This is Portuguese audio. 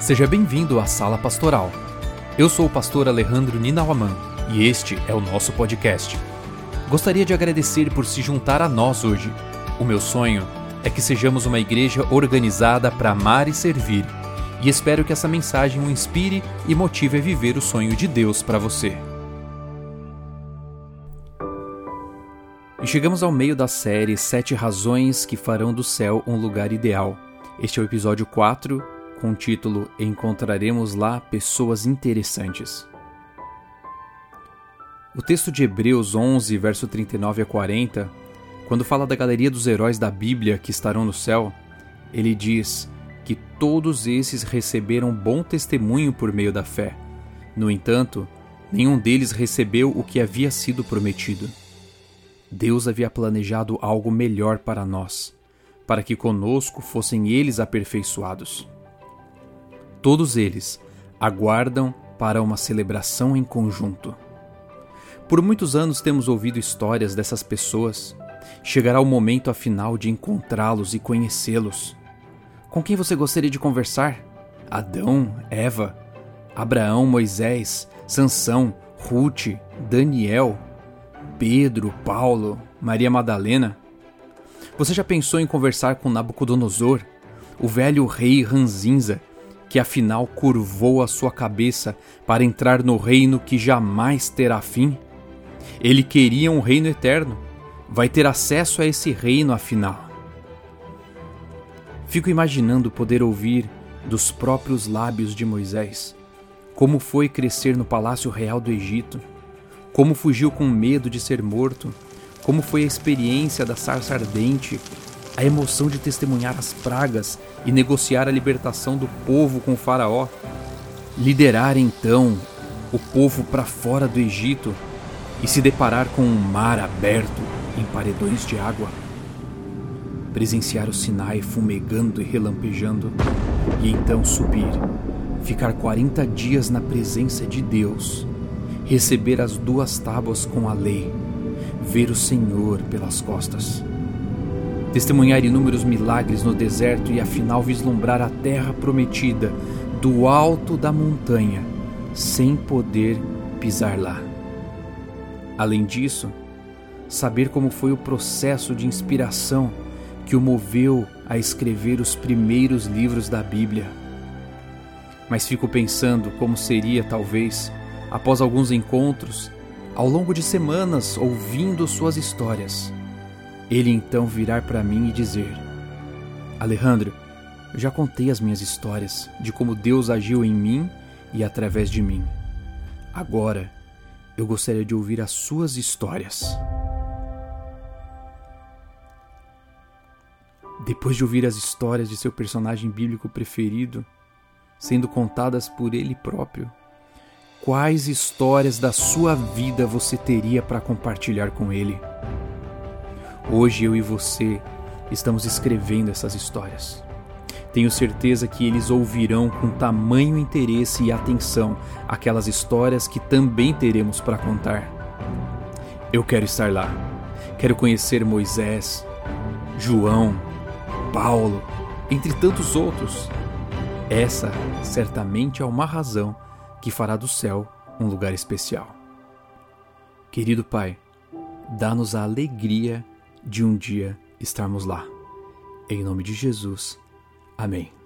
Seja bem-vindo à Sala Pastoral. Eu sou o pastor Alejandro Ninauaman e este é o nosso podcast. Gostaria de agradecer por se juntar a nós hoje. O meu sonho é que sejamos uma igreja organizada para amar e servir, e espero que essa mensagem o inspire e motive a viver o sonho de Deus para você. E chegamos ao meio da série Sete Razões que Farão do Céu um Lugar Ideal. Este é o episódio 4 com o título Encontraremos lá pessoas interessantes. O texto de Hebreus 11, verso 39 a 40, quando fala da galeria dos heróis da Bíblia que estarão no céu, ele diz que todos esses receberam bom testemunho por meio da fé. No entanto, nenhum deles recebeu o que havia sido prometido. Deus havia planejado algo melhor para nós, para que conosco fossem eles aperfeiçoados. Todos eles aguardam para uma celebração em conjunto. Por muitos anos temos ouvido histórias dessas pessoas. Chegará o momento afinal de encontrá-los e conhecê-los. Com quem você gostaria de conversar? Adão, Eva, Abraão, Moisés, Sansão, Ruth, Daniel, Pedro, Paulo, Maria Madalena? Você já pensou em conversar com Nabucodonosor, o velho rei ranzinza que afinal curvou a sua cabeça para entrar no reino que jamais terá fim? Ele queria um reino eterno. Vai ter acesso a esse reino afinal. Fico imaginando poder ouvir dos próprios lábios de Moisés como foi crescer no palácio real do Egito, como fugiu com medo de ser morto, como foi a experiência da sarça ardente a emoção de testemunhar as pragas e negociar a libertação do povo com o Faraó. Liderar então o povo para fora do Egito e se deparar com um mar aberto em paredões de água. Presenciar o Sinai fumegando e relampejando. E então subir, ficar 40 dias na presença de Deus, receber as duas tábuas com a lei, ver o Senhor pelas costas testemunhar inúmeros milagres no deserto e afinal vislumbrar a terra prometida do alto da montanha, sem poder pisar lá. Além disso, saber como foi o processo de inspiração que o moveu a escrever os primeiros livros da Bíblia. Mas fico pensando como seria, talvez, após alguns encontros, ao longo de semanas ouvindo suas histórias ele então virar para mim e dizer: Alejandro, eu já contei as minhas histórias de como Deus agiu em mim e através de mim. Agora, eu gostaria de ouvir as suas histórias. Depois de ouvir as histórias de seu personagem bíblico preferido, sendo contadas por ele próprio, quais histórias da sua vida você teria para compartilhar com ele? Hoje eu e você estamos escrevendo essas histórias. Tenho certeza que eles ouvirão com tamanho interesse e atenção aquelas histórias que também teremos para contar. Eu quero estar lá. Quero conhecer Moisés, João, Paulo, entre tantos outros. Essa certamente é uma razão que fará do céu um lugar especial. Querido Pai, dá-nos a alegria de um dia estarmos lá. Em nome de Jesus. Amém.